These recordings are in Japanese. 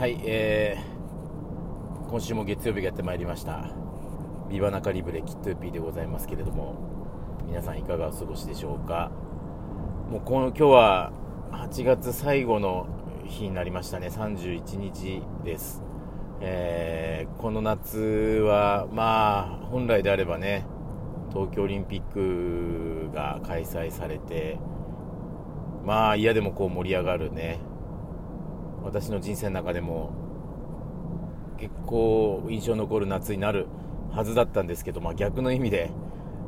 はい、えー、今週も月曜日がやってまいりました。ビバナカリブレキットゥーピーでございますけれども、皆さんいかがお過ごしでしょうか。もうこの今日は8月最後の日になりましたね、31日です。えー、この夏は、まあ、本来であればね、東京オリンピックが開催されて、まあ嫌でもこう盛り上がるね、私の人生の中でも結構印象残る夏になるはずだったんですけど、まあ、逆の意味で、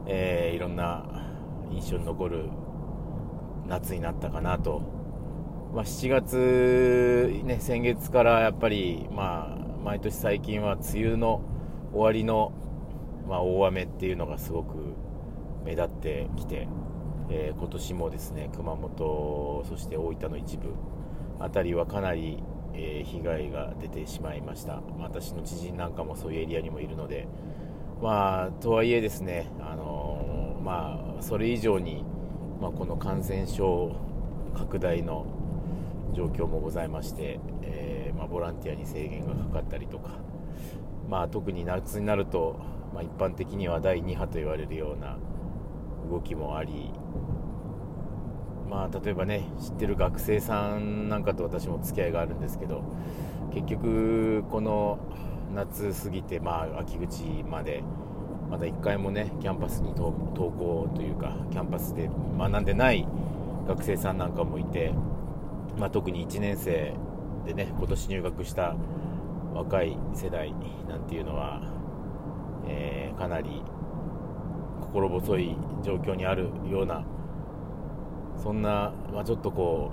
えー、いろんな印象に残る夏になったかなと、まあ、7月、ね、先月からやっぱり、まあ、毎年最近は梅雨の終わりの、まあ、大雨っていうのがすごく目立ってきて、えー、今年もですね熊本そして大分の一部辺りはかなり、えー、被害が出てしまいました。私の知人なんかもそういうエリアにもいるので。まあとはいえですねあのー、まあそれ以上に、まあ、この感染症拡大の状況もございまして、えー、まあ、ボランティアに制限がかかったりとか、まあ、特に夏になると、まあ、一般的には第2波と言われるような動きもありまあ、例えばね知ってる学生さんなんかと私も付き合いがあるんですけど結局この夏過ぎて、まあ、秋口までまだ1回もねキャンパスに登校というかキャンパスで学んでない学生さんなんかもいて、まあ、特に1年生でね今年入学した若い世代なんていうのは、えー、かなり心細い状況にあるようなそんな、まあ、ちょっとこ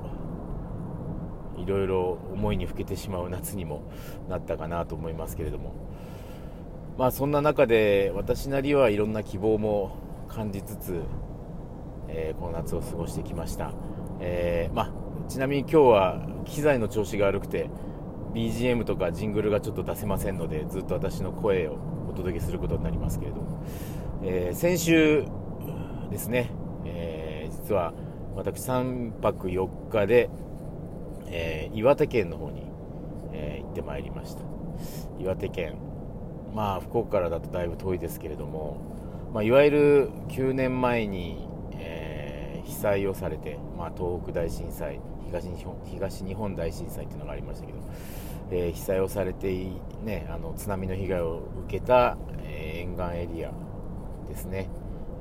ういろいろ思いにふけてしまう夏にもなったかなと思いますけれども、まあ、そんな中で私なりはいろんな希望も感じつつ、えー、この夏を過ごしてきました、えー、まあ、ちなみに今日は機材の調子が悪くて BGM とかジングルがちょっと出せませんのでずっと私の声をお届けすることになりますけれども、えー、先週ですね、え実は私3泊4日で、えー、岩手県の方に、えー、行ってまいりました。岩手県。まあ福岡からだとだいぶ遠いですけれども、まあ、いわゆる9年前に、えー、被災をされて、まあ、東北大震災東日本東日本大震災っていうのがありましたけど、えー、被災をされて、ね、あの津波の被害を受けた、えー、沿岸エリアですね。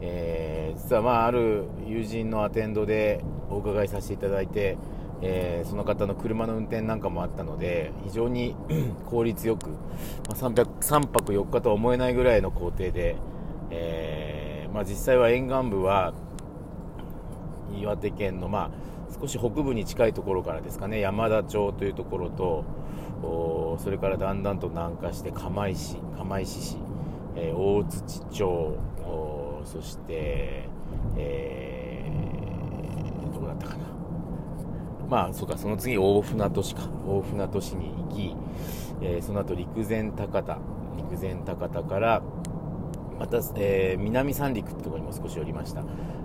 えー、実はまあある友人のアテンドでお伺いさせていただいて、えー、その方の車の運転なんかもあったので非常に 効率よく、まあ、3, 3泊4日とは思えないぐらいの工程で、えー、まあ、実際は沿岸部は岩手県の、まあ、少し北部に近いところからですかね山田町というところとそれからだんだんと南下して釜石釜石市、え大槌町そして、えー、どこだったかな。まあ、そうか、その次、大船渡市か。大船渡市に行き、えー、その後、陸前高田、陸前高田から、また、えー、南三陸ってところにも少し寄りました。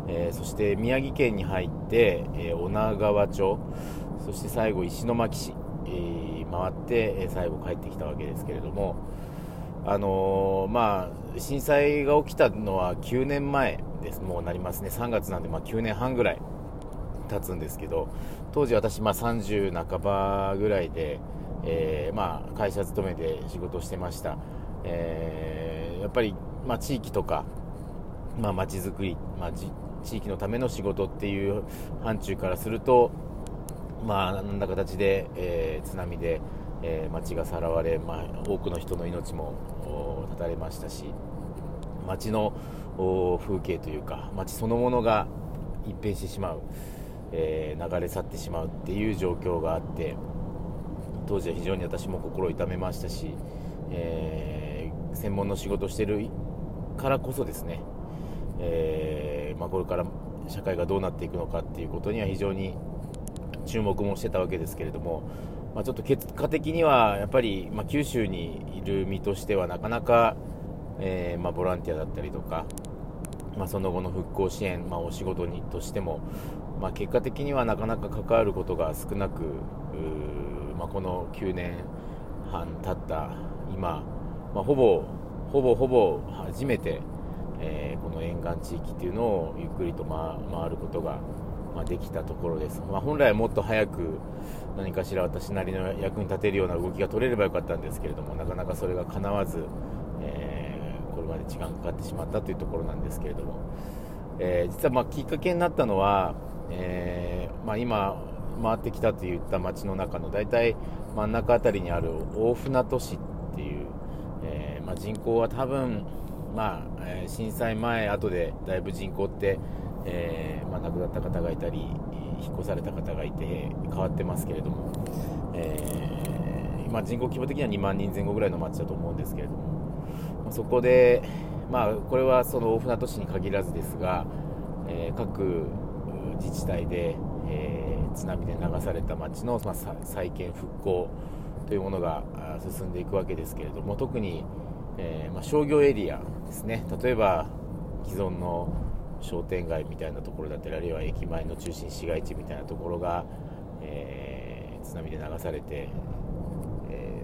えー、そして宮城県に入って、えー、女川町、そして最後石巻市、えー、回って、え最後帰ってきたわけですけれども、あの、まあ、震災が起きたのは9年前です、もうなりますね、3月なんで、まあ、9年半ぐらい経つんですけど、当時私、まあ、30半ばぐらいで、えー、まあ、会社勤めで仕事をしてました。えー、やっぱり、まあ、地域とか、まあ、街づくり、まあ、地域のための仕事っていう範疇からすると、まあ、なんだ形で、えー、津波で、えー、街がさらわれ、まあ、多くの人の命も絶たれましたし街の風景というか街そのものが一変してしまう、えー、流れ去ってしまうっていう状況があって当時は非常に私も心を痛めましたし、えー、専門の仕事をしているからこそですね、えー、まあ、これから社会がどうなっていくのかっていうことには非常に注目もしてたわけですけれども、まあ、ちょっと結果的にはやっぱり、まあ、九州にいる身としてはなかなか、えー、まあ、ボランティアだったりとか、まあその後の復興支援、まあお仕事にとしても、ま結果的にはなかなか関わることが少なく、まあ、この9年半経った今、まあ、ほぼほぼほぼ初めて、えー、この沿岸地域っていうのをゆっくりと、回ることが、まあ、できたところです、まあ、本来はもっと早く何かしら私なりの役に立てるような動きが取れればよかったんですけれどもなかなかそれが叶わず、えー、これまで時間かかってしまったというところなんですけれども、えー、実はまきっかけになったのは、えまあ、今回ってきたといった街の中の大体真ん中辺りにある大船渡市っていう、え、ま、人口は多分、まあ、震災前後でだいぶ人口って、えー、まあ、亡くなった方がいたり引っ越された方がいて変わってますけれども、えまあ、人口規模的には2万人前後ぐらいの町だと思うんですけれども、まそこで、まあ、これはその大船渡市に限らずですが、え各自治体で、え、津波で流された町の、まあ、再建復興というものが進んでいくわけですけれども特に、え、まあ、商業エリアですね。例えば既存の商店街みたいなところだったりあるいは駅前の中心市街地みたいなところが、えー、津波で流されて、え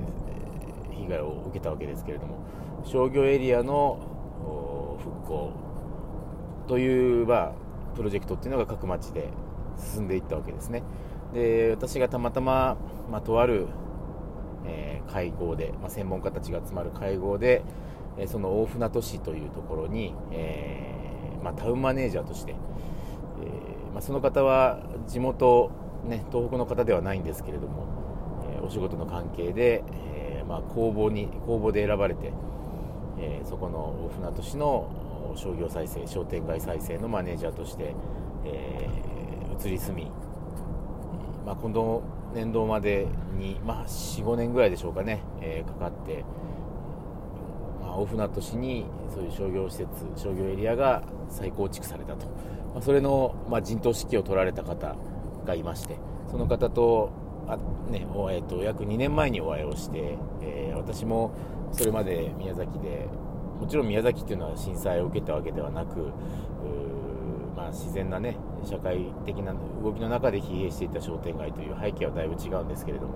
被害を受けたわけですけれども商業エリアの復興という、まあ、プロジェクトっていうのが各町で進んでいったわけですね。で私がたまたま、まあ、とある、えー、会合で、まあ、専門家たちが集まる会合で、えー、その大船渡市というところに、えー、まあ、タウンマネージャーとして、えまその方は地元、ね、東北の方ではないんですけれども、えお仕事の関係で、えま公募に公募で選ばれて、えそこの大船渡市の商業再生商店街再生のマネージャーとして、え移り住み、ま、今度年度までに、ま、45年ぐらいでしょうかね、え、かかって、まあ、大船渡市にそういう商業施設商業エリアが再構築されたと、まあ、それの、まあ、陣頭指揮を取られた方がいましてその方とあ、ねえーと、約2年前にお会いをして、えー、私もそれまで宮崎でもちろん宮崎っていうのは震災を受けたわけではなくまあ、自然なね社会的な動きの中で疲弊していた商店街という背景はだいぶ違うんですけれども、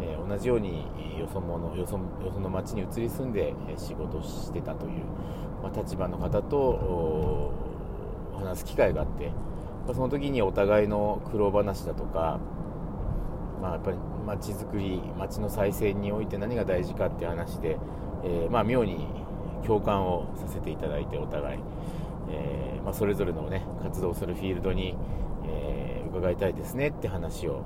えー、同じようによそ者よそよその町に移り住んで仕事してたという、まあ、立場の方と話す機会があって、まあ、その時にお互いの苦労話だとか、まあ、やっぱり街づくり街の再生において何が大事かって話で、えー、まあ、妙に共感をさせていただいてお互い。えー、ま、それぞれの、ね、活動するフィールドに、え、伺いたいですねって話を、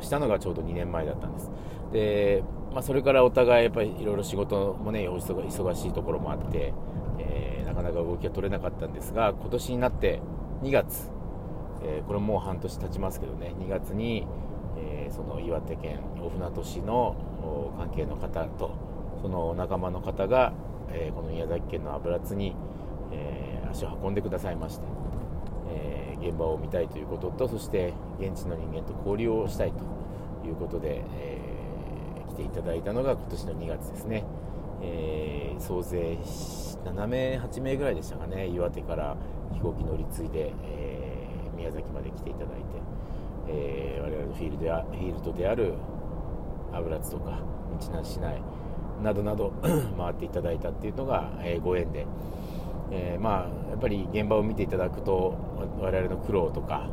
したのがちょうど2年前だったんです。で、まあ、それからお互いやっぱりいろいろ仕事もね忙しいところもあって、えー、なかなか動きが取れなかったんですが今年になって2月、えこれもう半年経ちますけどね2月に、えその岩手県大船渡市の関係の方とその仲間の方が、えこの宮崎県の油津に、え、足を運んでくださいまして、現場を見たいということとそして現地の人間と交流をしたいということで、えー、来ていただいたのが今年の2月ですね、え総勢7名8名ぐらいでしたかね。岩手から飛行機乗り継いで、え宮崎まで来ていただいて、え我々のフィールドやフィールドである油津とか日南市内などなど 回っていただいたっていうのが、えご縁で、えー、まあやっぱり現場を見ていただくと我々の苦労とか、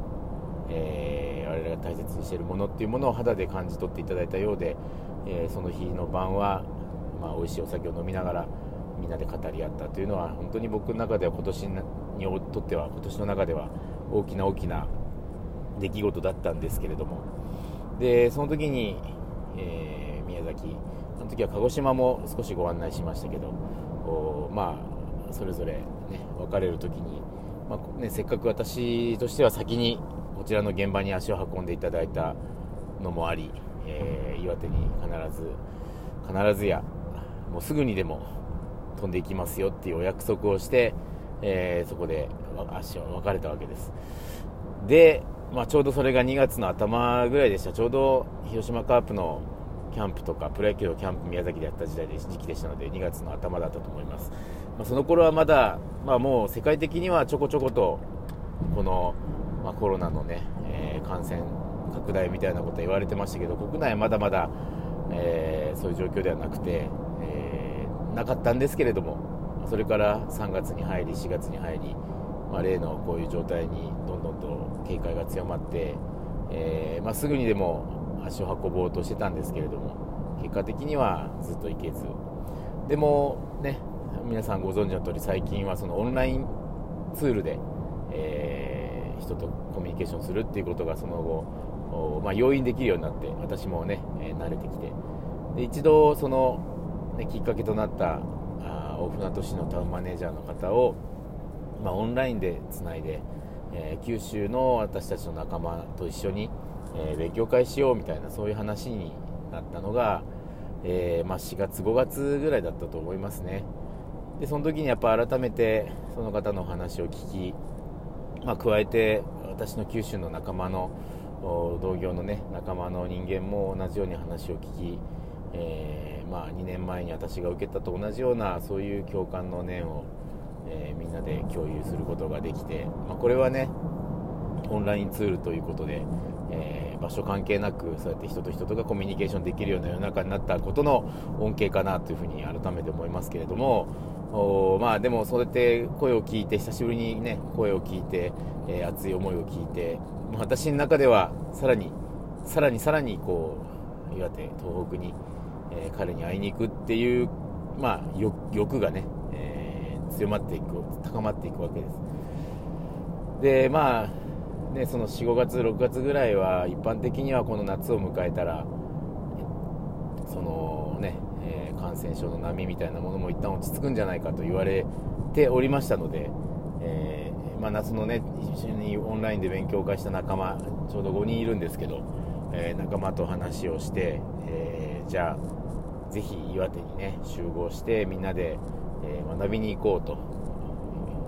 えー、我々が大切にしているものっていうものを肌で感じ取っていただいたようで、えー、その日の晩は、まあ、美味しいお酒を飲みながらみんなで語り合ったというのは本当に僕の中では今年にとっては今年の中では大きな大きな出来事だったんですけれども。でその時に、えー、宮崎その時は鹿児島も少しご案内しましたけどまあそれぞれ、ね、別れる時に、まあね、せっかく私としては先にこちらの現場に足を運んでいただいたのもあり、えー、岩手に必ず必ずやもうすぐにでも飛んでいきますよっていうお約束をして、えー、そこで足を別れたわけです。で、まあ、ちょうどそれが2月の頭ぐらいでした。ちょうど広島カープのキャンプとかプロ野球のキャンプ宮崎でやった時代で時期でしたので2月の頭だったと思います。まあ、その頃はまだ、まあ、もう世界的にはちょこちょことこの、まあ、コロナのね、えー、感染拡大みたいなことは言われてましたけど国内はまだまだ、えー、そういう状況ではなくて、えー、なかったんですけれどもそれから3月に入り4月に入り、まあ、例のこういう状態にどんどんと警戒が強まって、え、まあ、すぐにでも足を運ぼうとしてたんですけれども結果的にはずっと行けず。でもね皆さんご存知の通り最近はそのオンラインツールで、えー、人とコミュニケーションするっていうことがその後、まあ、容易にできるようになって私もね、えー、慣れてきてで一度その、ね、きっかけとなったあ大船渡市のタウンマネージャーの方を、まあ、オンラインでつないで、えー、九州の私たちの仲間と一緒に、え勉強会しようみたいなそういう話になったのが、えまあ、4月5月ぐらいだったと思いますね。でその時にやっぱ改めてその方のお話を聞き、まあ、加えて私の九州の仲間の同業の、ね、仲間の人間も同じように話を聞き、えー、まあ、2年前に私が受けたと同じようなそういう共感の念を、えー、みんなで共有することができて、まあ、これはねオンラインツールということで、えー、場所関係なくそうやって人と人とがコミュニケーションできるような世の中になったことの恩恵かなというふうに改めて思いますけれどもおまあでもそうやって声を聞いて久しぶりにね声を聞いて、えー、熱い思いを聞いて、私の中ではさらにさらにさらにこう岩手東北に、えー、彼に会いに行くっていうまあ欲がね、えー、強まっていく高まっていくわけです。でまあねその45月6月ぐらいは一般的にはこの夏を迎えたらそのねえ感染症の波みたいなものも一旦落ち着くんじゃないかと言われておりましたので、えー、まあ、夏のね一緒にオンラインで勉強会した仲間ちょうど5人いるんですけど、えー、仲間と話をして、え、じゃあぜひ岩手にね集合してみんなで、え学びに行こうと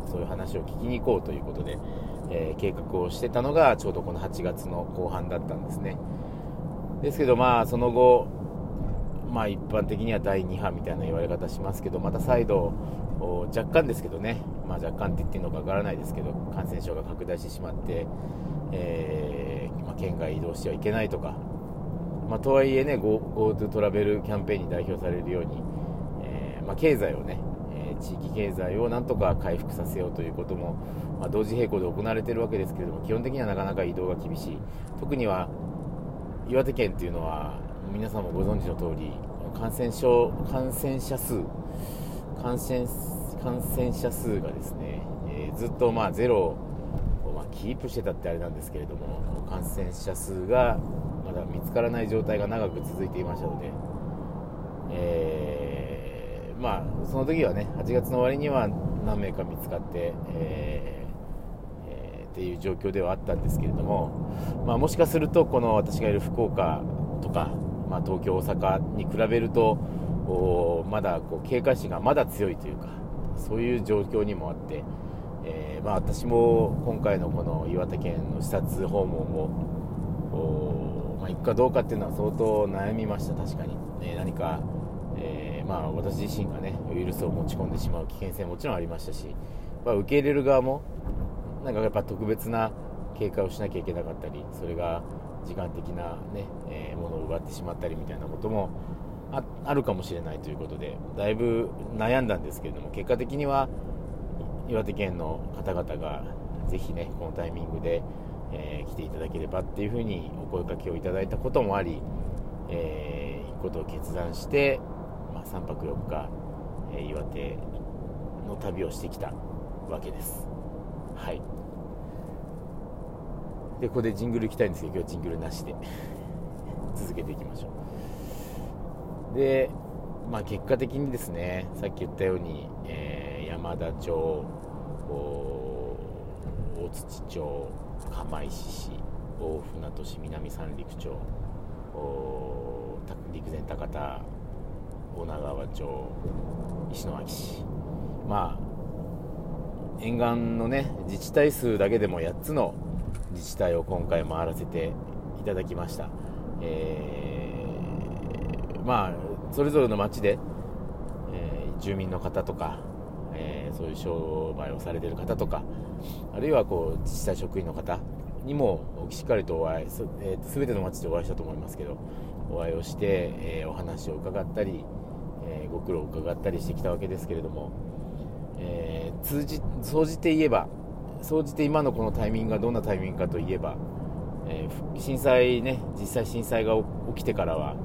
そういう話を聞きに行こうということで、え計画をしてたのがちょうどこの8月の後半だったんですね。ですけどまあその後まあ、一般的には第2波みたいな言われ方しますけどまた再度若干ですけどね、まあ、若干って言っていいのかわからないですけど感染症が拡大してしまって、えー、まあ、県外移動してはいけないとか、まあ、とはいえね GoTo トラベルキャンペーンに代表されるように、えー、ま経済をね、え地域経済をなんとか回復させようということも、ま同時並行で行われているわけですけれども基本的にはなかなか移動が厳しい。特には岩手県っていうのは皆さんもご存知の通り感染症感染者数感染感染者数がですね、えー、ずっとまあゼロをまあキープしてたってあれなんですけれども感染者数がまだ見つからない状態が長く続いていましたので、えー、まあその時はね8月の終わりには何名か見つかって、えーえ、っていう状況ではあったんですけれども、まあ、もしかするとこの私がいる福岡とかまあ、東京、大阪に比べるとまだこう警戒心がまだ強いというかそういう状況にもあって、えー、まあ、私も今回のこの岩手県の視察訪問を、まあ、行くかどうかっていうのは相当悩みました、確かに、ね、何か、えー、まあ、私自身が、ね、ウイルスを持ち込んでしまう危険性ももちろんありましたし、まあ、受け入れる側もなんかやっぱ特別な警戒をしなきゃいけなかったりそれが時間的なね、えー、ものを奪ってしまったりみたいなこともあるかもしれないということでだいぶ悩んだんですけれども結果的には岩手県の方々がぜひねこのタイミングで、えー、来ていただければっていうふうにお声かけをいただいたこともあり、えー、行くことを決断して、まあ、3泊4日、えー、岩手の旅をしてきたわけです。はい。でここでジングル行きたいんですけど今日ジングルなしで。続けていきましょう。でまあ結果的にですねさっき言ったように、えー、山田町大槌町釜石市大船渡市南三陸町陸前高田女川町石巻市。まあ沿岸のね自治体数だけでも8つの自治体を今回回らせていただきました、えー、まあそれぞれの町で、えー、住民の方とか、えー、そういう商売をされてる方とかあるいはこう自治体職員の方にもしっかりとお会い、えー、全ての町でお会いしたと思いますけどお会いをして、え、お話を伺ったり、え、ご苦労を伺ったりしてきたわけですけれども、えー、通じ総じて言えば総じて今のこのタイミングがどんなタイミングかといえば、え震災ね実際震災が起きてからは、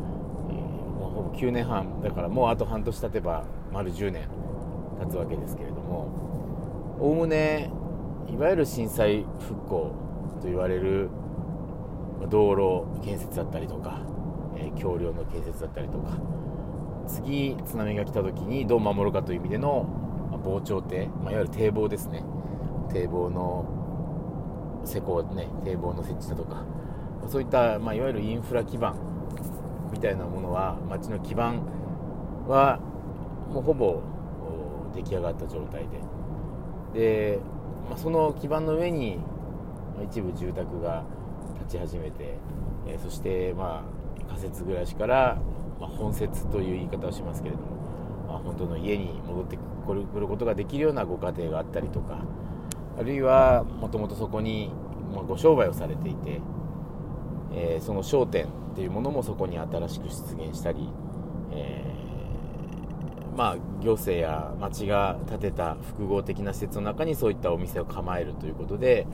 えもうほぼ9年半だからもうあと半年経てば丸10年経つわけですけれどもおおむねいわゆる震災復興と言われる道路建設だったりとか、えー、橋梁の建設だったりとか次津波が来た時にどう守るかという意味での、まあ、防潮堤、まあ、いわゆる堤防ですね。堤防の施工ね堤防の設置だとかそういった、まあ、いわゆるインフラ基盤みたいなものは町の基盤はもうほぼ出来上がった状態で。でまあ、その基盤の上に、一部住宅が立ち始めて、え、そしてまあ仮設暮らしから、まあ、本設という言い方をしますけれども、まあ、本当の家に戻ってくることができるようなご家庭があったりとかあるいはもともとそこに、ご商売をされていて、えー、その商店っていうものもそこに新しく出現したり、えーまあ、行政や町が建てた複合的な施設の中にそういったお店を構えるということで、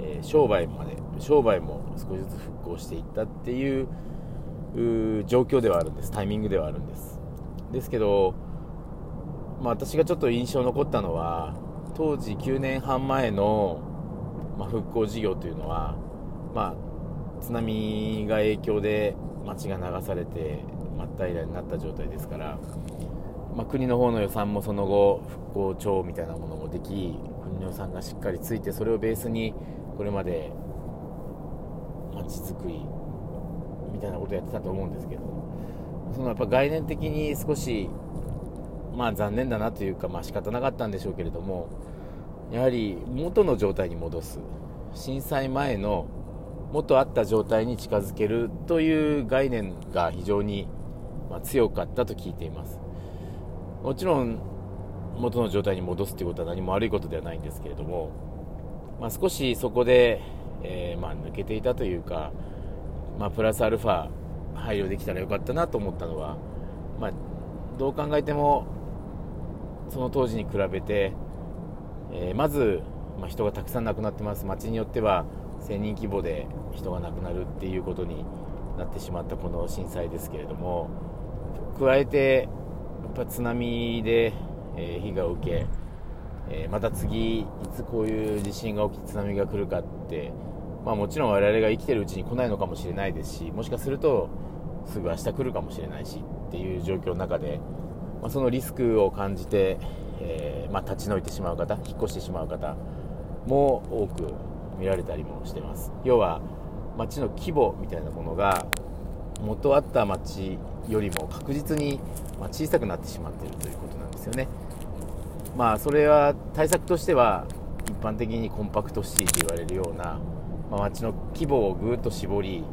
えー、商売まで商売も少しずつ復興していったっていう状況ではあるんです。タイミングではあるんです。ですけど、まあ、私がちょっと印象残ったのは当時9年半前の、ま、復興事業というのは、まあ、津波が影響で町が流されて真っ平らになった状態ですからまあ、国の方の予算もその後復興庁みたいなものもでき国の予算がしっかりついてそれをベースにこれまで街づくりみたいなことをやってたと思うんですけどそのやっぱ概念的に少しまあ残念だなというかまあ仕方なかったんでしょうけれどもやはり元の状態に戻す。震災前の元あった状態に近づけるという概念が非常に強かったと聞いています。もちろん元の状態に戻すということは何も悪いことではないんですけれども、まあ、少しそこで、えー、まあ、抜けていたというか、まあ、プラスアルファ配慮できたらよかったなと思ったのは、まあ、どう考えてもその当時に比べて、えー、まず、ま人がたくさん亡くなってます。街によっては1000人規模で人が亡くなるっていうことになってしまったこの震災ですけれども加えてやっぱ津波で、えー、被害を受け、えー、また次いつこういう地震が起きて津波が来るかって、まあ、もちろん我々が生きてるうちに来ないのかもしれないですしもしかするとすぐ明日来るかもしれないしっていう状況の中で、まあ、そのリスクを感じて、えー、まあ、立ち退いてしまう方引っ越してしまう方も多く見られたりもしてます要は街の規模みたいなものが元あった町よりも確実に小さくなってしまっているということなんですよね。まあ、それは対策としては一般的にコンパクトシティと言われるような、まあ、町の規模をぐっと絞り、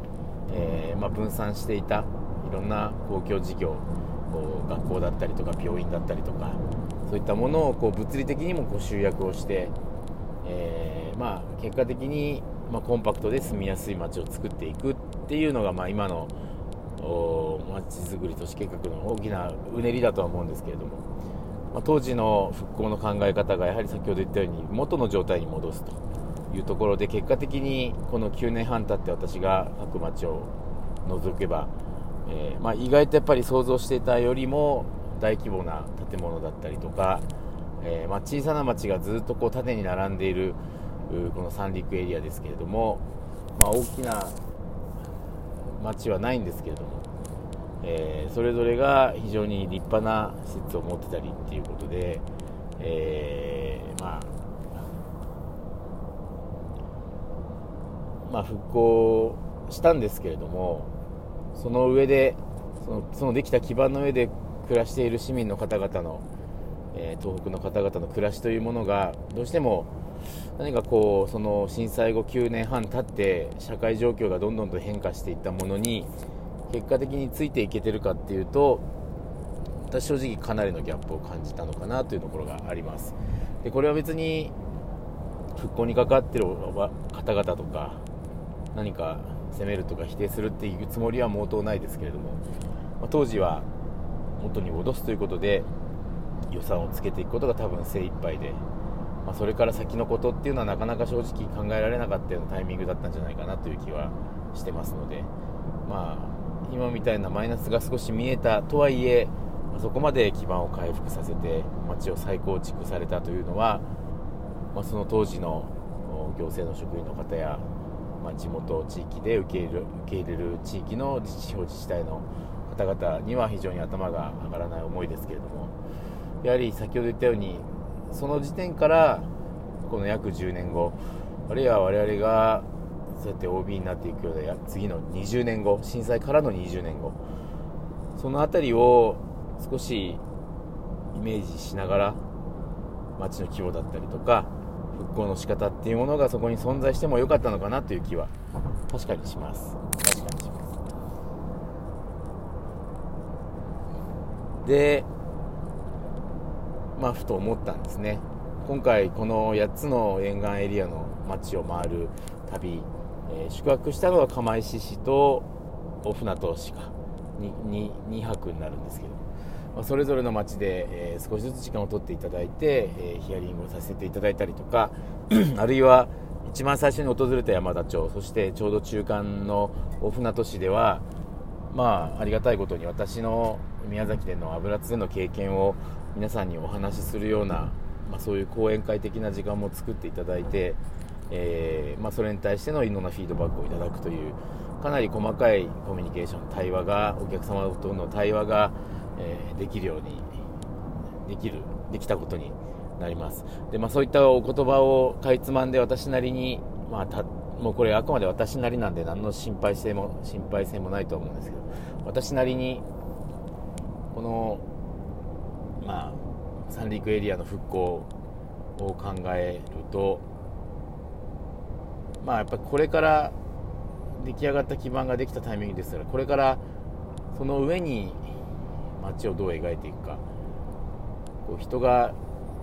えー、まあ、分散していたいろんな公共事業こう学校だったりとか病院だったりとかそういったものをこう物理的にもこう集約をして、えー、まあ、結果的に、まコンパクトで住みやすい街を作っていくっていうのが、ま今のまちづくり都市計画の大きなうねりだとは思うんですけれども、まあ、当時の復興の考え方がやはり先ほど言ったように元の状態に戻すというところで結果的にこの9年半経って私が各町を除けば、えー、まあ、意外とやっぱり想像していたよりも大規模な建物だったりとか、えー、まあ、小さな町がずっとこう縦に並んでいるこの三陸エリアですけれども、まあ、大きな町はないんですけれども、えー、それぞれが非常に立派な施設を持ってたりっていうことで、えー、まあ、まあ、復興したんですけれどもその上でそのそのできた基盤の上で暮らしている市民の方々の、えー、東北の方々の暮らしというものがどうしても何かこうその震災後9年半経って社会状況がどんどんと変化していったものに結果的についていけてるかっていうと私正直かなりのギャップを感じたのかなというところがあります。でこれは別に復興に関わってる方々とか何か責めるとか否定するっていうつもりは毛頭ないですけれども、まあ、当時は元に戻すということで予算をつけていくことが多分精一杯で、まあ、それから先のことっていうのはなかなか正直考えられなかったようなタイミングだったんじゃないかなという気はしてますので、まあ、今みたいなマイナスが少し見えたとはいえそこまで基盤を回復させて街を再構築されたというのは、まあ、その当時の行政の職員の方や、まあ、地元地域で受け入れる受け入れる地域の地方自治体の方々には非常に頭が上がらない思いですけれどもやはり先ほど言ったようにその時点からこの約10年後あるいは我々がそうやって OB になっていくような次の20年後震災からの20年後その辺りを少しイメージしながら街の規模だったりとか復興の仕方っていうものがそこに存在してもよかったのかなという気は確かにします。確かにします。でまあふと思ったんですね。今回この8つの沿岸エリアの街を回る旅、えー、宿泊したのは釜石市と大船渡市か。2, 2, 2泊になるんですけど。それぞれの町で、少しずつ時間を取っていただいて、ヒアリングをさせていただいたりとか あるいは一番最初に訪れた山田町そしてちょうど中間の大船渡市ではまあありがたいことに私の宮崎での油津での経験を皆さんにお話しするような、まあ、そういう講演会的な時間も作っていただいて、えー、まあ、それに対してのいろんなフィードバックをいただくというかなり細かいコミュニケーション対話がお客様との対話がえー、できるようにできるできたことになります。で、まあ、そういったお言葉をかいつまんで私なりに、まあ、たもうこれあくまで私なりなんで何の心配性も心配性もないと思うんですけど私なりにこのまあ三陸エリアの復興を考えるとまあやっぱこれから出来上がった基盤ができたタイミングですからこれからその上に街をどう描いていくか。こう人が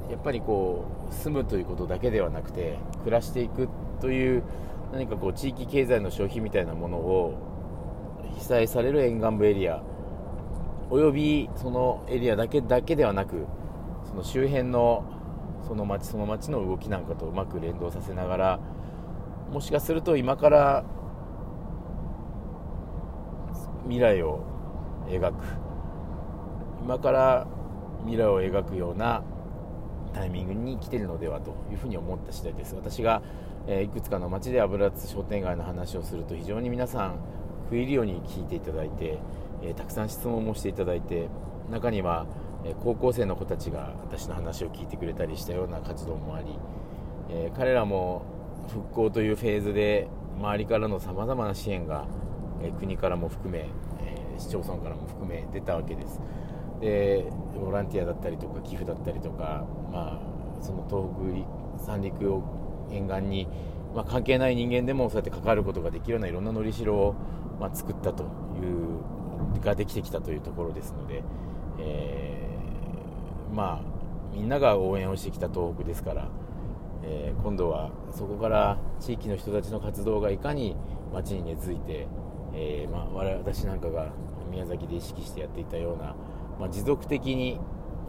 やっぱりこう住むということだけではなくて暮らしていくという何かこう地域経済の消費みたいなものを被災される沿岸部エリアおよびそのエリアだけだけではなくその周辺のその町その町の動きなんかとうまく連動させながらもしかすると今から未来を描く。今から未来を描くようなタイミングに来てるのではというふに思った次第です私が、えー、いくつかの町で油津商店街の話をすると非常に皆さん食い入るように聞いていただいて、えー、たくさん質問もしていただいて中には、えー、高校生の子たちが私の話を聞いてくれたりしたような活動もあり、え彼らも復興というフェーズで周りからのさまざまな支援が、え国からも含め、え市町村からも含め出たわけです。でボランティアだったりとか寄付だったりとか、まあ、その東北三陸を沿岸に、まあ、関係ない人間でもそうやって関わることができるようないろんなのりしろを、まあ、作ったというができてきたというところですので、えー、まあみんなが応援をしてきた東北ですから、えー、今度はそこから地域の人たちの活動がいかに街に根付いて、えーまあ、私なんかが宮崎で意識してやっていたようなまあ、持続的に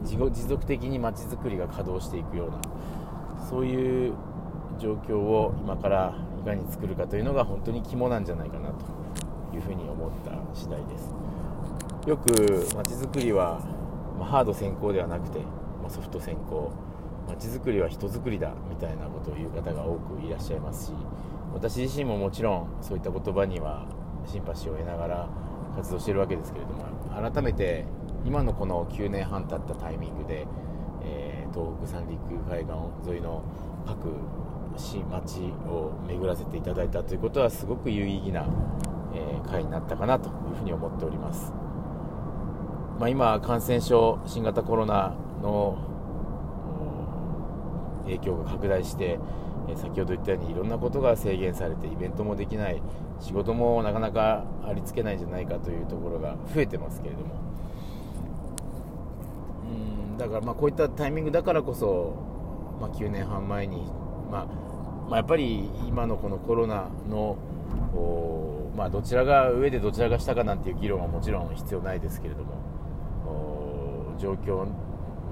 持続的にまちづくりが稼働していくようなそういう状況を今からいかに作るかというのが本当に肝なんじゃないかなというふうに思った次第です。よくまちづくりは、まあ、ハード先行ではなくて、まあ、ソフト先行。まちづくりは人づくりだみたいなことを言う方が多くいらっしゃいますし私自身ももちろんそういった言葉にはシンパシーを得ながら活動してるわけですけれども改めて今のこの9年半経ったタイミングで、えー、東北三陸海岸沿いの各市町を巡らせていただいたということはすごく有意義な、えー、会になったかなというふうに思っております、まあ、今感染症新型コロナの影響が拡大して先ほど言ったようにいろんなことが制限されてイベントもできない仕事もなかなかありつけないんじゃないかというところが増えてますけれどもだからまあこういったタイミングだからこそ、まあ、9年半前に、まあ、まあ、やっぱり今のこのコロナのまあ、どちらが上でどちらが下かなんていう議論はもちろん必要ないですけれども状況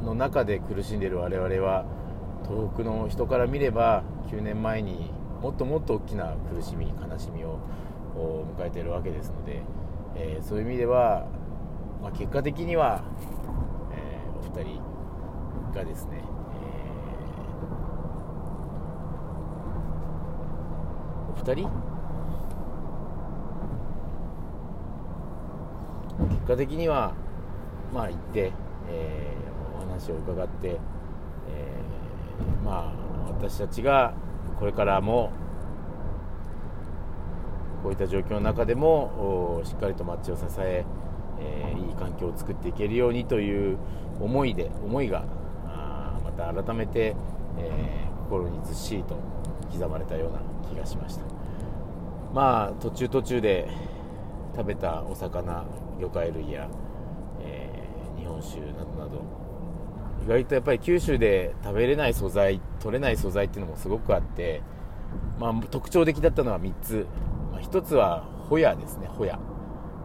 の中で苦しんでいる我々は東北の人から見れば9年前にもっともっと大きな苦しみ悲しみを迎えているわけですので、えー、そういう意味では、まあ、結果的には、二人がですね、えー、お二人？結果的にはまあ行って、えー、お話を伺って、えー、まあ私たちがこれからもこういった状況の中でもしっかりと街を支ええー、いい環境を作っていけるようにという思いで思いがまた改めて、えー、心にずっしりと刻まれたような気がしました。まあ途中途中で食べたお魚魚介類や、えー、日本酒などなど意外とやっぱり九州で食べれない素材取れない素材っていうのもすごくあって、まあ、特徴的だったのは3つ、まあ、1つはホヤですねホヤ。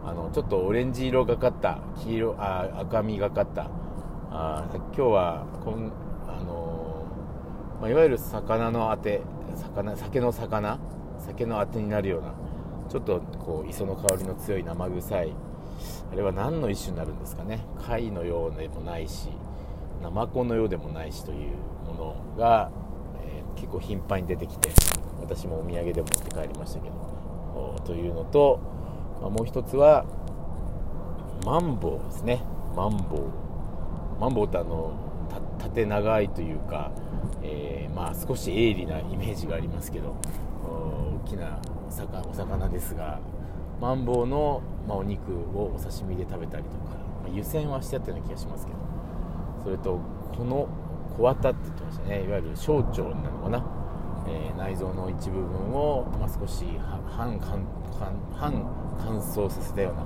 あのちょっとオレンジ色がかった黄色あ赤みがかったあ今日はこん、あのまあ、いわゆる魚のあて魚酒の魚酒のあてになるようなちょっとこう磯の香りの強い生臭いあれは何の一種になるんですかね。貝のようでもないしナマコのようでもないしというものが、えー、結構頻繁に出てきて私もお土産で持って帰りましたけどというのと、まあ、もう一つはマンボウですね。マンボウ。マンボウってあの縦長いというか、えー、まあ少し鋭利なイメージがありますけど大きなお魚ですがマンボウの、まあ、お肉をお刺身で食べたりとか、まあ、湯煎はしてあったような気がしますけどそれとこの小綿って言ってましたね。いわゆる小腸なのかな、えー、内臓の一部分を、まあ、少し半半半乾燥させたような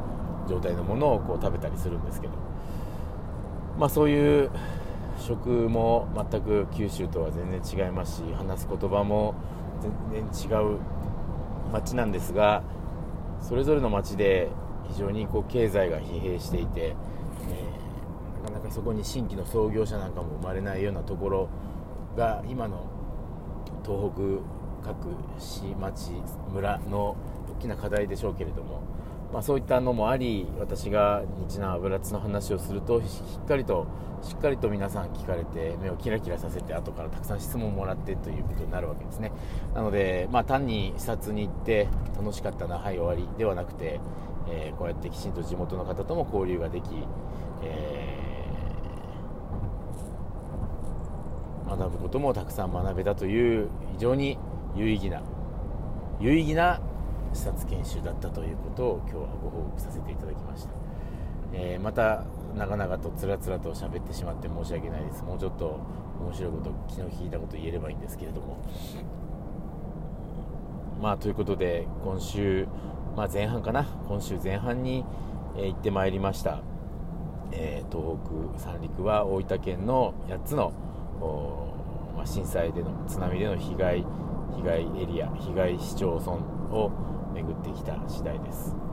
状態のものをこう食べたりするんですけど、まあ、そういう食も全く九州とは全然違いますし話す言葉も全然違う町なんですがそれぞれの町で非常にこう経済が疲弊していて、えー、なかなかそこに新規の創業者なんかも生まれないようなところが今の東北各市町村の大きな課題でしょうけれども、まあ、そういったのもあり私が日南油津の話をするとしっかりとしっかりと皆さん聞かれて目をキラキラさせて後からたくさん質問をもらってということになるわけですね。なので、まあ、単に視察に行って楽しかったなはい終わりではなくて、えー、こうやってきちんと地元の方とも交流ができ、えー、学ぶこともたくさん学べたという非常に有意義な有意義な視察研修だったということを今日はご報告させていただきました、えー、また長々とつらつらと喋ってしまって申し訳ないです。もうちょっと面白いこと昨日聞いたこと言えればいいんですけれども。まあということで今週、まあ、前半かな。今週前半に、えー、行ってまいりました、えー、東北三陸は大分県の8つの、ま、震災での津波での被害被害エリア被害市町村を巡ってきた次第です。